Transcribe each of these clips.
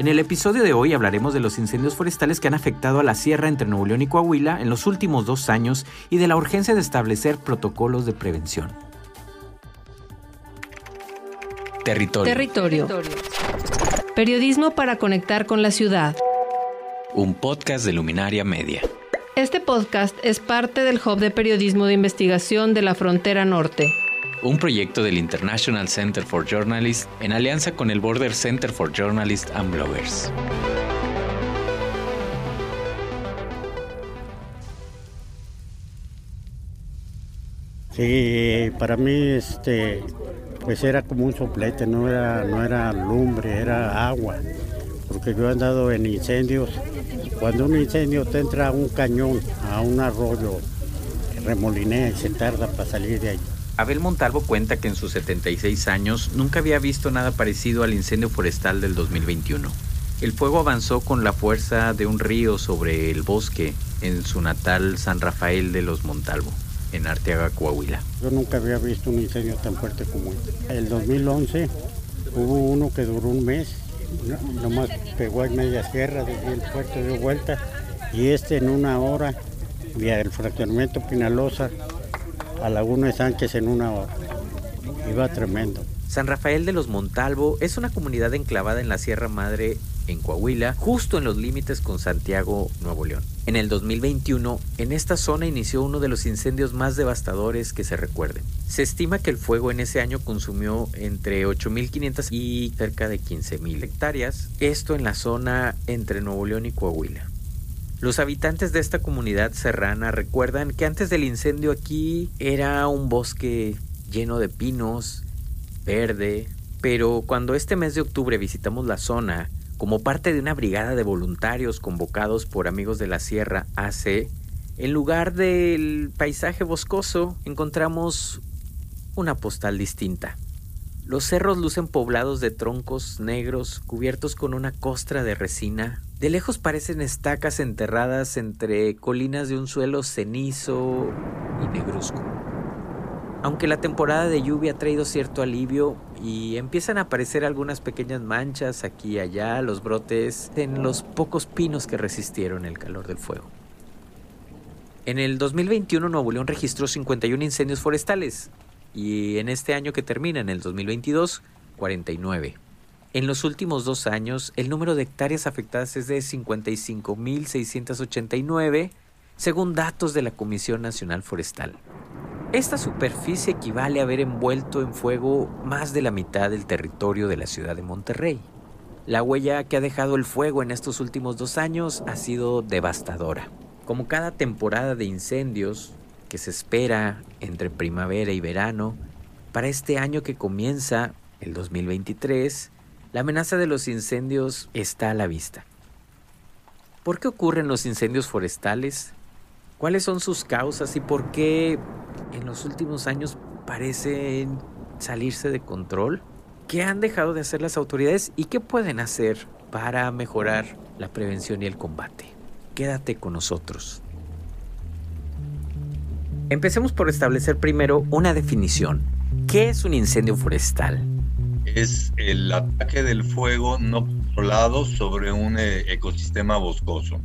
En el episodio de hoy hablaremos de los incendios forestales que han afectado a la sierra entre Nuevo León y Coahuila en los últimos dos años y de la urgencia de establecer protocolos de prevención. Territorio. Territorio. Periodismo para conectar con la ciudad. Un podcast de Luminaria Media. Este podcast es parte del Hub de Periodismo de Investigación de la Frontera Norte un proyecto del International Center for Journalists en alianza con el Border Center for Journalists and Bloggers. Sí, para mí este pues era como un soplete, no era, no era lumbre, era agua, porque yo he andado en incendios. Cuando un incendio te entra a un cañón, a un arroyo, remolinea y se tarda para salir de allí. Abel Montalvo cuenta que en sus 76 años nunca había visto nada parecido al incendio forestal del 2021. El fuego avanzó con la fuerza de un río sobre el bosque en su natal San Rafael de los Montalvo, en Arteaga, Coahuila. Yo nunca había visto un incendio tan fuerte como este. El 2011 hubo uno que duró un mes, nomás pegó en media sierra, desde el puerto de vuelta, y este en una hora, vía el fraccionamiento Pinalosa, a Laguna de Sánchez en una hora. Iba tremendo. San Rafael de los Montalvo es una comunidad enclavada en la Sierra Madre en Coahuila, justo en los límites con Santiago, Nuevo León. En el 2021, en esta zona inició uno de los incendios más devastadores que se recuerden. Se estima que el fuego en ese año consumió entre 8.500 y cerca de 15.000 hectáreas, esto en la zona entre Nuevo León y Coahuila. Los habitantes de esta comunidad serrana recuerdan que antes del incendio aquí era un bosque lleno de pinos, verde, pero cuando este mes de octubre visitamos la zona como parte de una brigada de voluntarios convocados por amigos de la sierra AC, en lugar del paisaje boscoso encontramos una postal distinta. Los cerros lucen poblados de troncos negros cubiertos con una costra de resina de lejos parecen estacas enterradas entre colinas de un suelo cenizo y negruzco. Aunque la temporada de lluvia ha traído cierto alivio y empiezan a aparecer algunas pequeñas manchas aquí y allá, los brotes en los pocos pinos que resistieron el calor del fuego. En el 2021 Nuevo León registró 51 incendios forestales y en este año que termina, en el 2022, 49. En los últimos dos años, el número de hectáreas afectadas es de 55.689, según datos de la Comisión Nacional Forestal. Esta superficie equivale a haber envuelto en fuego más de la mitad del territorio de la ciudad de Monterrey. La huella que ha dejado el fuego en estos últimos dos años ha sido devastadora. Como cada temporada de incendios que se espera entre primavera y verano, para este año que comienza, el 2023, la amenaza de los incendios está a la vista. ¿Por qué ocurren los incendios forestales? ¿Cuáles son sus causas y por qué en los últimos años parecen salirse de control? ¿Qué han dejado de hacer las autoridades y qué pueden hacer para mejorar la prevención y el combate? Quédate con nosotros. Empecemos por establecer primero una definición. ¿Qué es un incendio forestal? Es el ataque del fuego no controlado sobre un eh, ecosistema boscoso.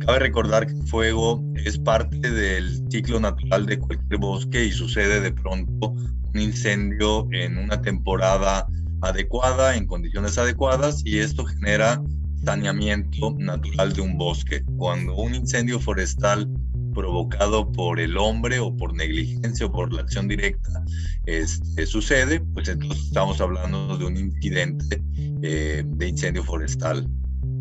Cabe recordar que el fuego es parte del ciclo natural de cualquier bosque y sucede de pronto un incendio en una temporada adecuada, en condiciones adecuadas, y esto genera saneamiento natural de un bosque. Cuando un incendio forestal provocado por el hombre o por negligencia o por la acción directa este, sucede, pues entonces estamos hablando de un incidente eh, de incendio forestal.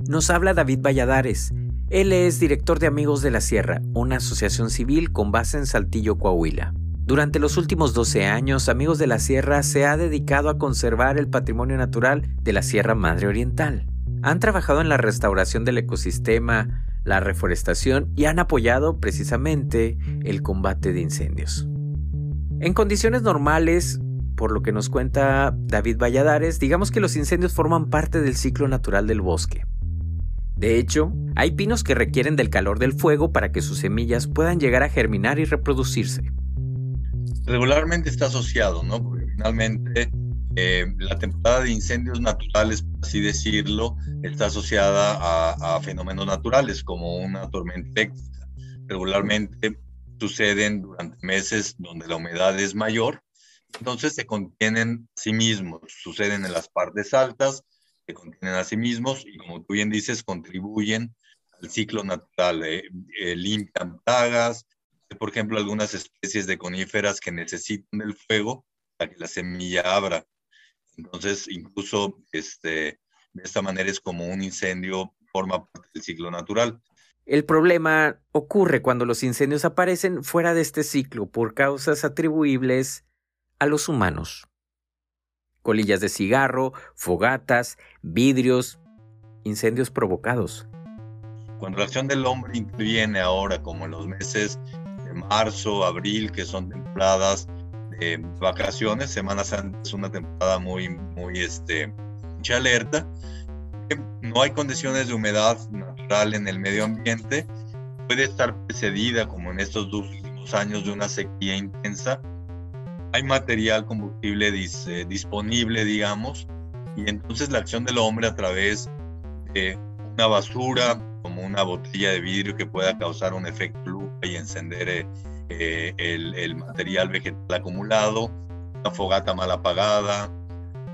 Nos habla David Valladares. Él es director de Amigos de la Sierra, una asociación civil con base en Saltillo, Coahuila. Durante los últimos 12 años, Amigos de la Sierra se ha dedicado a conservar el patrimonio natural de la Sierra Madre Oriental. Han trabajado en la restauración del ecosistema, la reforestación y han apoyado precisamente el combate de incendios. En condiciones normales, por lo que nos cuenta David Valladares, digamos que los incendios forman parte del ciclo natural del bosque. De hecho, hay pinos que requieren del calor del fuego para que sus semillas puedan llegar a germinar y reproducirse. Regularmente está asociado, ¿no? Porque finalmente Eh, la temporada de incendios naturales, por así decirlo, está asociada a, fenómenos naturales como una tormenta eléctrica. Regularmente suceden durante meses donde la humedad es mayor, entonces se contienen a sí mismos, suceden en las partes altas, se contienen a sí mismos y como tú bien dices, contribuyen al ciclo natural, eh, eh, limpian plagas, por ejemplo, algunas especies de coníferas que necesitan el fuego para que la semilla abra. Entonces, incluso este, de esta manera es como un incendio forma parte del ciclo natural. El problema ocurre cuando los incendios aparecen fuera de este ciclo por causas atribuibles a los humanos. Colillas de cigarro, fogatas, vidrios, incendios provocados. Cuando la acción del hombre interviene ahora, como en los meses de marzo, abril, que son temporadas vacaciones, Semana Santa es una temporada muy, muy, este, mucha alerta, no hay condiciones de humedad natural en el medio ambiente, puede estar precedida, como en estos dos años, de una sequía intensa. Hay material combustible disponible, digamos, y entonces la acción del hombre a través de una basura, como una botella de vidrio que pueda causar un efecto lupa y encender eh, eh, el, material vegetal acumulado, una fogata mal apagada,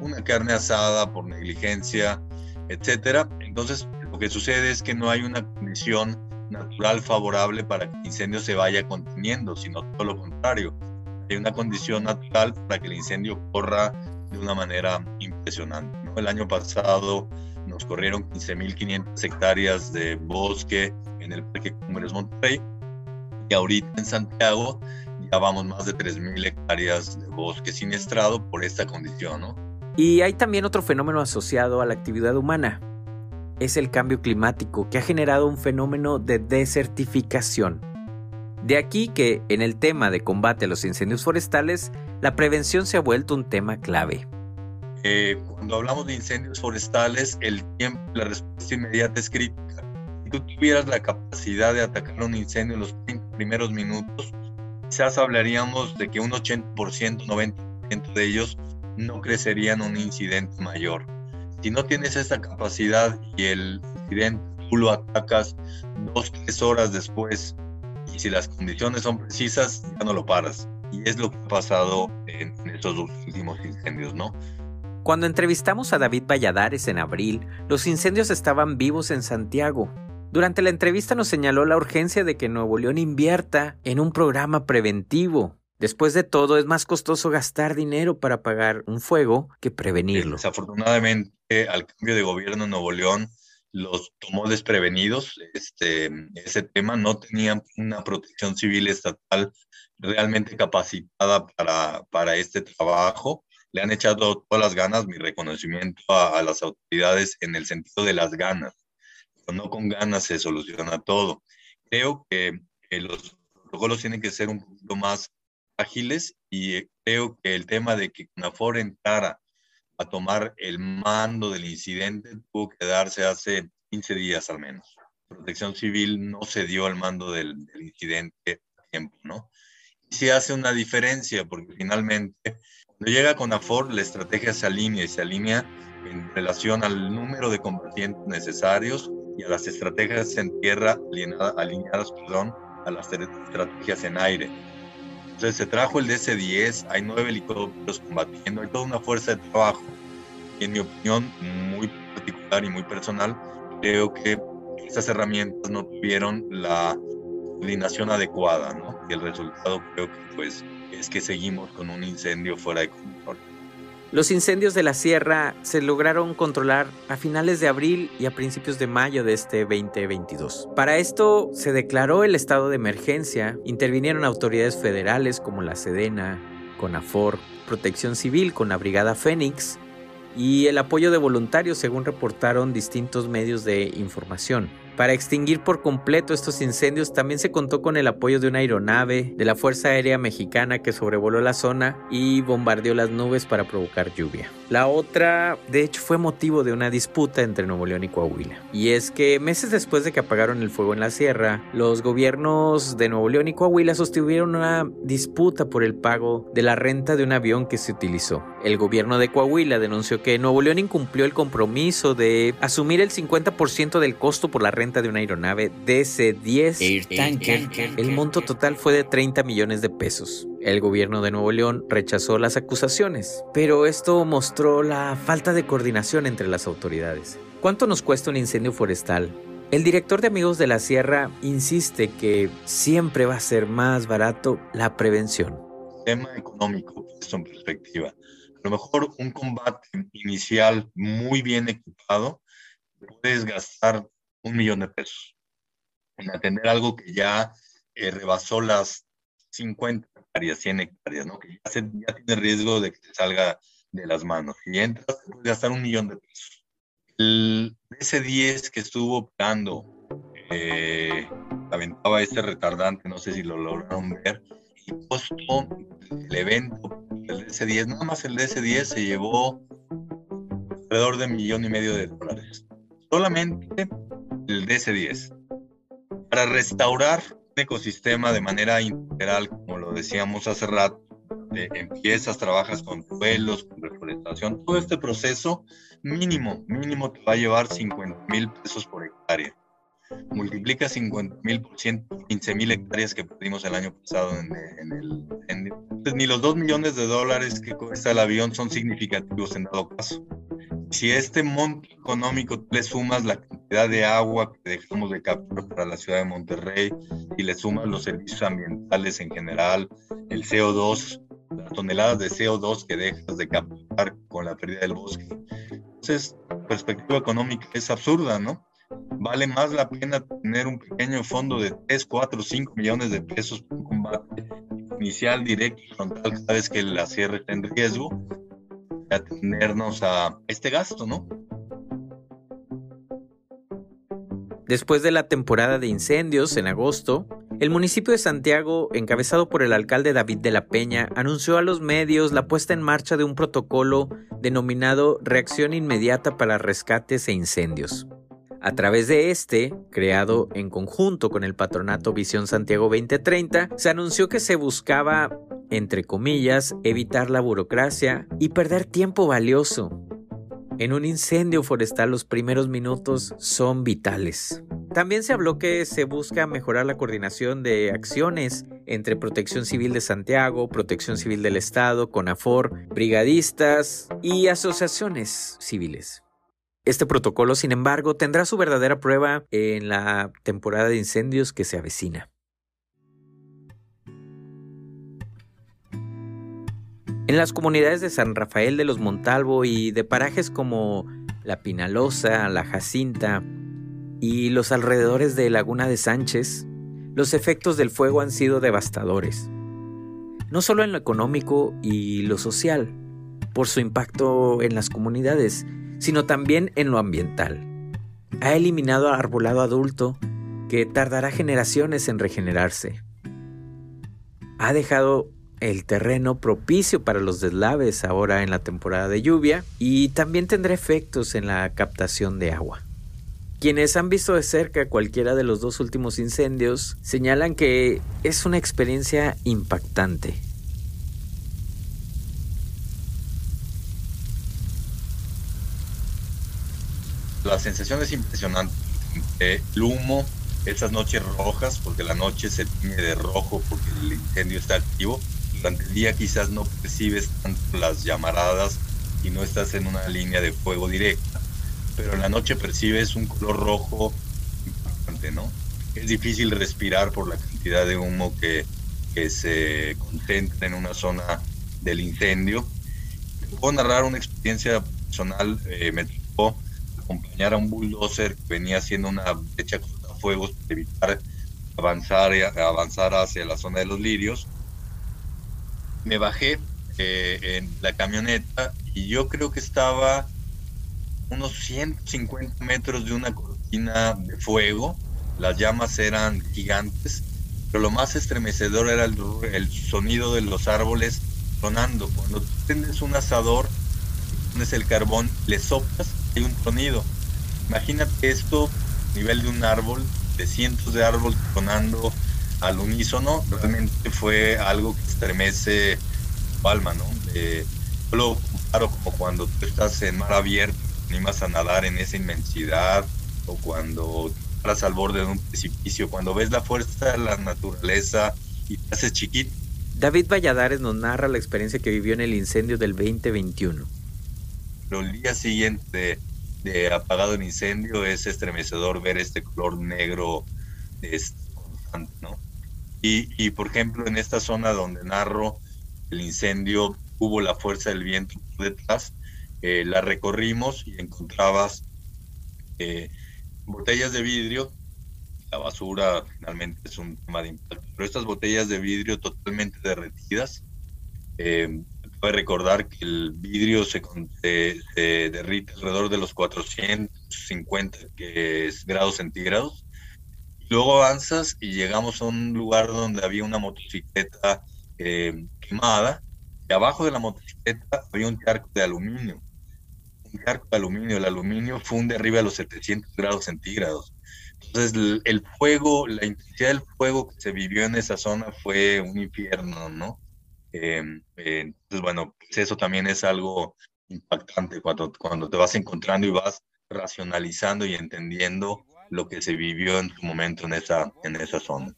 una carne asada por negligencia, etcétera. Entonces, lo que sucede es que no hay una condición natural favorable para que el incendio se vaya conteniendo, sino todo lo contrario. Hay una condición natural para que el incendio corra de una manera impresionante. El año pasado nos corrieron 15.500 hectáreas de bosque en el Parque Cumbres Monterrey y ahorita en Santiago ya vamos más de 3.000 hectáreas de bosque siniestrado por esta condición, ¿no? Y hay también otro fenómeno asociado a la actividad humana. Es el cambio climático que ha generado un fenómeno de desertificación. De aquí que en el tema de combate a los incendios forestales, la prevención se ha vuelto un tema clave. Eh, cuando hablamos de incendios forestales, el tiempo, la respuesta inmediata es crítica. Tú tuvieras la capacidad de atacar un incendio en los primeros minutos, quizás hablaríamos de que un 80%, 90% de ellos no crecerían un incidente mayor. Si no tienes esa capacidad y el incidente tú lo atacas dos, tres horas después, y si las condiciones son precisas, ya no lo paras. Y es lo que ha pasado en, estos últimos incendios, ¿no? Cuando entrevistamos a David Valladares en abril, los incendios estaban vivos en Santiago. Durante la entrevista nos señaló la urgencia de que Nuevo León invierta en un programa preventivo Después de todo, es más costoso gastar dinero para apagar un fuego que prevenirlo. Desafortunadamente, al cambio de gobierno en Nuevo León, los tomó desprevenidos. Este, ese tema no tenían una protección civil estatal realmente capacitada para, para este trabajo. Le han echado todas las ganas, mi reconocimiento a, las autoridades en el sentido de las ganas. No con ganas se soluciona todo. Creo que, que los protocolos tienen que ser un poquito más ágiles y eh, creo que el tema de que CONAFOR entrara a tomar el mando del incidente tuvo que darse hace 15 días al menos. Protección Civil no se dio al mando del, incidente a tiempo, ¿no? Y sí hace una diferencia porque finalmente cuando llega CONAFOR la estrategia se alinea y se alinea en relación al número de combatientes necesarios y a las estrategias en tierra alineadas, alineadas perdón, a las estrategias en aire entonces se trajo el DC-10, hay nueve helicópteros combatiendo, hay toda una fuerza de trabajo. Y en mi opinión, muy particular y muy personal, creo que estas herramientas no tuvieron la coordinación adecuada, ¿no? Y el resultado creo que pues es que seguimos con un incendio fuera de control. Los incendios de la sierra se lograron controlar a finales de abril y a principios de mayo de este 2022. Para esto se declaró el estado de emergencia, intervinieron autoridades federales como la Sedena, CONAFOR, Protección Civil con la Brigada Fénix y el apoyo de voluntarios según reportaron distintos medios de información. Para extinguir por completo estos incendios también se contó con el apoyo de una aeronave de la Fuerza Aérea Mexicana que sobrevoló la zona y bombardeó las nubes para provocar lluvia. La otra, de hecho, fue motivo de una disputa entre Nuevo León y Coahuila. Y es que meses después de que apagaron el fuego en la sierra, los gobiernos de Nuevo León y Coahuila sostuvieron una disputa por el pago de la renta de un avión que se utilizó. El gobierno de Coahuila denunció que Nuevo León incumplió el compromiso de asumir el 50% del costo por la renta de una aeronave DC-10. El monto total fue de 30 millones de pesos. El gobierno de Nuevo León rechazó las acusaciones, pero esto mostró la falta de coordinación entre las autoridades. ¿Cuánto nos cuesta un incendio forestal? El director de Amigos de la Sierra insiste que siempre va a ser más barato la prevención. Tema económico, esto en perspectiva. A lo mejor un combate inicial muy bien equipado, puedes gastar un millón de pesos en atender algo que ya eh, rebasó las 50 hectáreas, 100 hectáreas, ¿no? Que ya, tiene riesgo de que te salga de las manos. Y entras, puedes gastar un millón de pesos. El S10 que estuvo operando, eh, aventaba este retardante, no sé si lo lograron ver, y costó el evento, el DS10, nada más el DS10 se llevó alrededor de un millón y medio de dólares. Solamente el DS10. Para restaurar ecosistema de manera integral, como lo decíamos hace rato, empiezas, trabajas con suelos, con reforestación, todo este proceso mínimo, mínimo te va a llevar 50 mil pesos por hectárea. Multiplica 50 mil por 15 mil hectáreas que perdimos el año pasado en, el incendio. ni los 2 millones de dólares que cuesta el avión son significativos en todo caso. Si este monto económico le sumas la cantidad de agua que dejamos de capturar para la ciudad de Monterrey y le sumas los servicios ambientales en general, el CO2, las toneladas de CO2 que dejas de capturar con la pérdida del bosque. Entonces, perspectiva económica es absurda, ¿no? Vale más la pena tener un pequeño fondo de 3, 4, 5 millones de pesos para un combate inicial, directo y frontal cada vez que la sierra está en riesgo, atendernos a este gasto, ¿no? Después de la temporada de incendios en agosto, el municipio de Santiago, encabezado por el alcalde David de la Peña, anunció a los medios la puesta en marcha de un protocolo denominado Reacción Inmediata para Rescates e Incendios. A través de este, creado en conjunto con el patronato Visión Santiago 2030, se anunció que se buscaba, entre comillas, evitar la burocracia y perder tiempo valioso en un incendio forestal los primeros minutos son vitales. También se habló que se busca mejorar la coordinación de acciones entre Protección Civil de Santiago, Protección Civil del Estado, CONAFOR, brigadistas y asociaciones civiles. Este protocolo, sin embargo, tendrá su verdadera prueba en la temporada de incendios que se avecina. En las comunidades de San Rafael de los Montalvo y de parajes como La Pinalosa, La Jacinta y los alrededores de Laguna de Sánchez, los efectos del fuego han sido devastadores. No solo en lo económico y lo social, por su impacto en las comunidades, sino también en lo ambiental. Ha eliminado arbolado adulto que tardará generaciones en regenerarse. Ha dejado el terreno propicio para los deslaves ahora en la temporada de lluvia y también tendrá efectos en la captación de agua. Quienes han visto de cerca cualquiera de los dos últimos incendios señalan que es una experiencia impactante. La sensación es impresionante. El humo, esas noches rojas, porque la noche se tiñe de rojo porque el incendio está activo, durante el día quizás no percibes tanto las llamaradas y no estás en una línea de fuego directa, pero en la noche percibes un color rojo importante, ¿no? Es difícil respirar por la cantidad de humo que, que se concentra en una zona del incendio. puedo narrar una experiencia personal, eh, me tocó acompañar a un bulldozer que venía haciendo una brecha fuegos para evitar avanzar, avanzar hacia la zona de los lirios me bajé eh, en la camioneta y yo creo que estaba unos 150 metros de una cortina de fuego, las llamas eran gigantes, pero lo más estremecedor era el, el sonido de los árboles sonando. Cuando tienes un asador, pones el carbón, le soplas, hay un sonido. Imagínate esto a nivel de un árbol, de cientos de árboles sonando al unísono, realmente fue algo que estremece tu alma, ¿no? Eh, yo lo comparo como cuando tú estás en mar abierto, animas a nadar en esa inmensidad, o cuando estás al borde de un precipicio, cuando ves la fuerza de la naturaleza y te haces chiquito. David Valladares nos narra la experiencia que vivió en el incendio del 2021. El día siguiente de, apagado el incendio es estremecedor ver este color negro este, constante, ¿no? Y, por ejemplo, en esta zona donde narro el incendio, hubo la fuerza del viento detrás, eh, la recorrimos y encontrabas eh, botellas de vidrio. La basura finalmente es un tema de impacto, pero estas botellas de vidrio totalmente derretidas. Eh, puede recordar que el vidrio se, se, derrite alrededor de los 450 grados centígrados Luego avanzas y llegamos a un lugar donde había una motocicleta eh, quemada y abajo de la motocicleta había un charco de aluminio. Un charco de aluminio. El aluminio funde arriba de los 700 grados centígrados. Entonces el, el, fuego, la intensidad del fuego que se vivió en esa zona fue un infierno, ¿no? Eh, eh, entonces, bueno, pues eso también es algo impactante cuando, cuando te vas encontrando y vas racionalizando y entendiendo lo que se vivió en su momento en esa, en esa zona.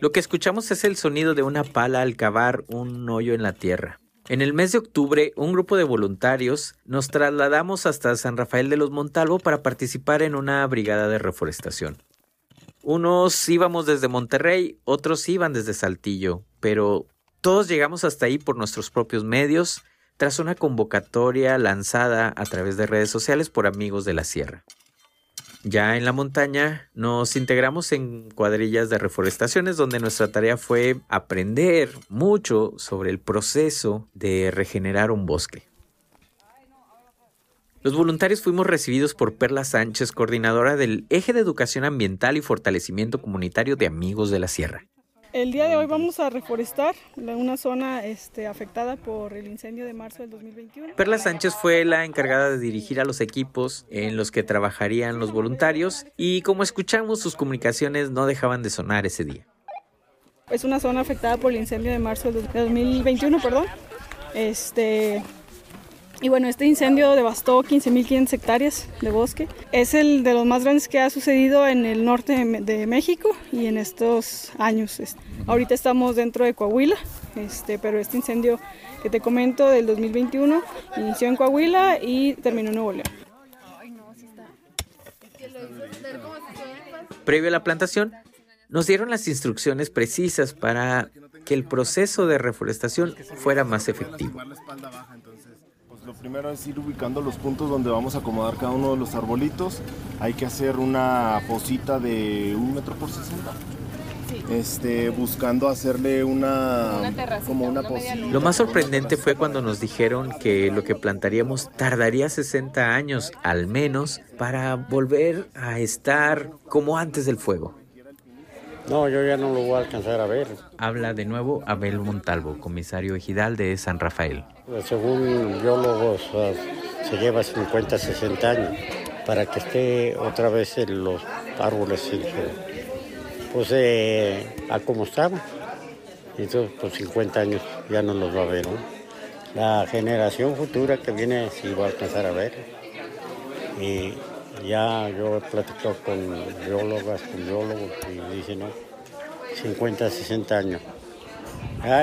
Lo que escuchamos es el sonido de una pala al cavar un hoyo en la tierra. En el mes de octubre, un grupo de voluntarios nos trasladamos hasta San Rafael de los Montalvo para participar en una brigada de reforestación. Unos íbamos desde Monterrey, otros iban desde Saltillo, pero todos llegamos hasta ahí por nuestros propios medios tras una convocatoria lanzada a través de redes sociales por amigos de la sierra. Ya en la montaña nos integramos en cuadrillas de reforestaciones donde nuestra tarea fue aprender mucho sobre el proceso de regenerar un bosque. Los voluntarios fuimos recibidos por Perla Sánchez, coordinadora del Eje de Educación Ambiental y Fortalecimiento Comunitario de Amigos de la Sierra. El día de hoy vamos a reforestar una zona este, afectada por el incendio de marzo del 2021. Perla Sánchez fue la encargada de dirigir a los equipos en los que trabajarían los voluntarios y como escuchamos sus comunicaciones no dejaban de sonar ese día. Es una zona afectada por el incendio de marzo del 2021, perdón. Este, y bueno, este incendio devastó 15.500 hectáreas de bosque. Es el de los más grandes que ha sucedido en el norte de México y en estos años. Ahorita estamos dentro de Coahuila, este, pero este incendio que te comento del 2021 inició en Coahuila y terminó en Nuevo León. Previo a la plantación, nos dieron las instrucciones precisas para que el proceso de reforestación fuera más efectivo. Primero es ir ubicando los puntos donde vamos a acomodar cada uno de los arbolitos. Hay que hacer una fosita de un metro por 60. Este, buscando hacerle una, como una Lo más sorprendente fue cuando nos dijeron que lo que plantaríamos tardaría 60 años al menos para volver a estar como antes del fuego. No, yo ya no lo voy a alcanzar a ver. Habla de nuevo Abel Montalvo, comisario ejidal de San Rafael. Pues, según biólogos, se lleva 50, 60 años para que esté otra vez en los árboles, pues eh, a como estaba. Entonces, pues 50 años ya no los va a ver. La generación futura que viene sí va a alcanzar a ver. Y ya yo he platicado con biólogas, con biólogos y dicen, no, 50, 60 años.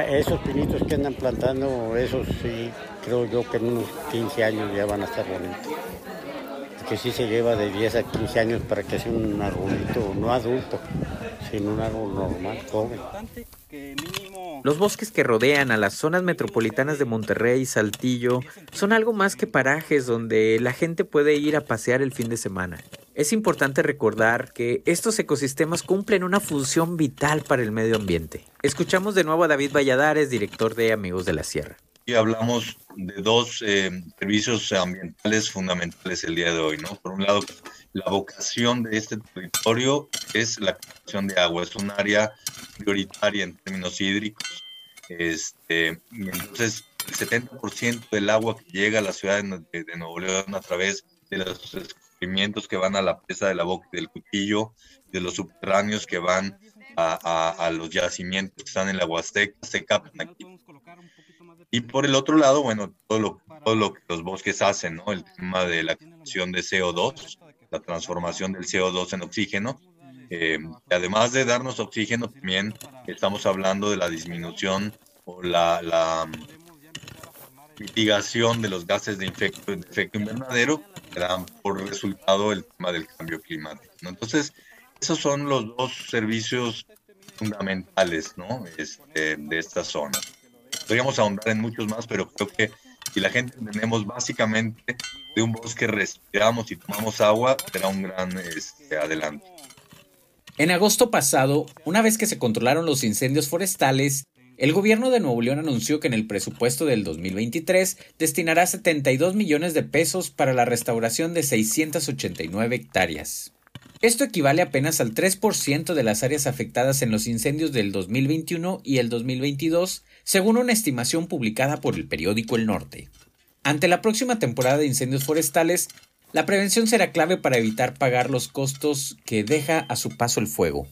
esos pinitos que andan plantando, esos sí, creo yo que en unos 15 años ya van a estar bonitos. Que sí se lleva de 10 a 15 años para que sea un arbolito, no adulto, sino un árbol normal, joven. Los bosques que rodean a las zonas metropolitanas de Monterrey y Saltillo son algo más que parajes donde la gente puede ir a pasear el fin de semana. Es importante recordar que estos ecosistemas cumplen una función vital para el medio ambiente. Escuchamos de nuevo a David Valladares, director de Amigos de la Sierra. Aquí hablamos de dos eh, servicios ambientales fundamentales el día de hoy, ¿no? Por un lado, la vocación de este territorio es la captación de agua, es un área prioritaria en términos hídricos. Este, y entonces, el 70% del agua que llega a la ciudad de, Nuevo León a través de los descubrimientos que van a la presa de la boca del cuchillo, de los subterráneos que van a, a, los yacimientos que están en la Huasteca, se captan aquí. Y por el otro lado, bueno, todo lo, todo lo que los bosques hacen, ¿no? El tema de la creación de CO2, la transformación del CO2 en oxígeno. Eh, además de darnos oxígeno, también estamos hablando de la disminución o la, la mitigación de los gases de efecto, de efecto invernadero que dan por resultado el tema del cambio climático. ¿no? Entonces, esos son los dos servicios fundamentales ¿no? este, de esta zona. Podríamos ahondar en muchos más, pero creo que si la gente tenemos básicamente de un bosque respiramos y tomamos agua, será un gran este, adelanto. En agosto pasado, una vez que se controlaron los incendios forestales, el gobierno de Nuevo León anunció que en el presupuesto del 2023 destinará 72 millones de pesos para la restauración de 689 hectáreas. Esto equivale apenas al 3% de las áreas afectadas en los incendios del 2021 y el 2022, según una estimación publicada por el periódico El Norte. Ante la próxima temporada de incendios forestales, la prevención será clave para evitar pagar los costos que deja a su paso el fuego.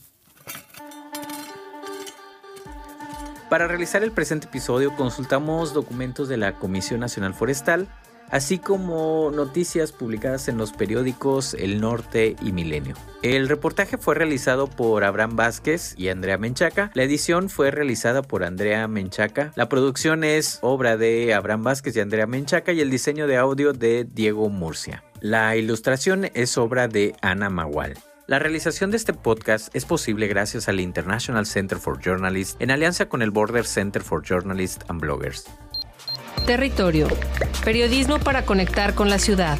Para realizar el presente episodio consultamos documentos de la Comisión Nacional Forestal, así como noticias publicadas en los periódicos El Norte y Milenio. El reportaje fue realizado por Abraham Vázquez y Andrea Menchaca. La edición fue realizada por Andrea Menchaca. La producción es obra de Abraham Vázquez y Andrea Menchaca y el diseño de audio de Diego Murcia. La ilustración es obra de Ana Magual. La realización de este podcast es posible gracias al International Center for Journalists en alianza con el Border Center for Journalists and Bloggers. Territorio. Periodismo para conectar con la ciudad.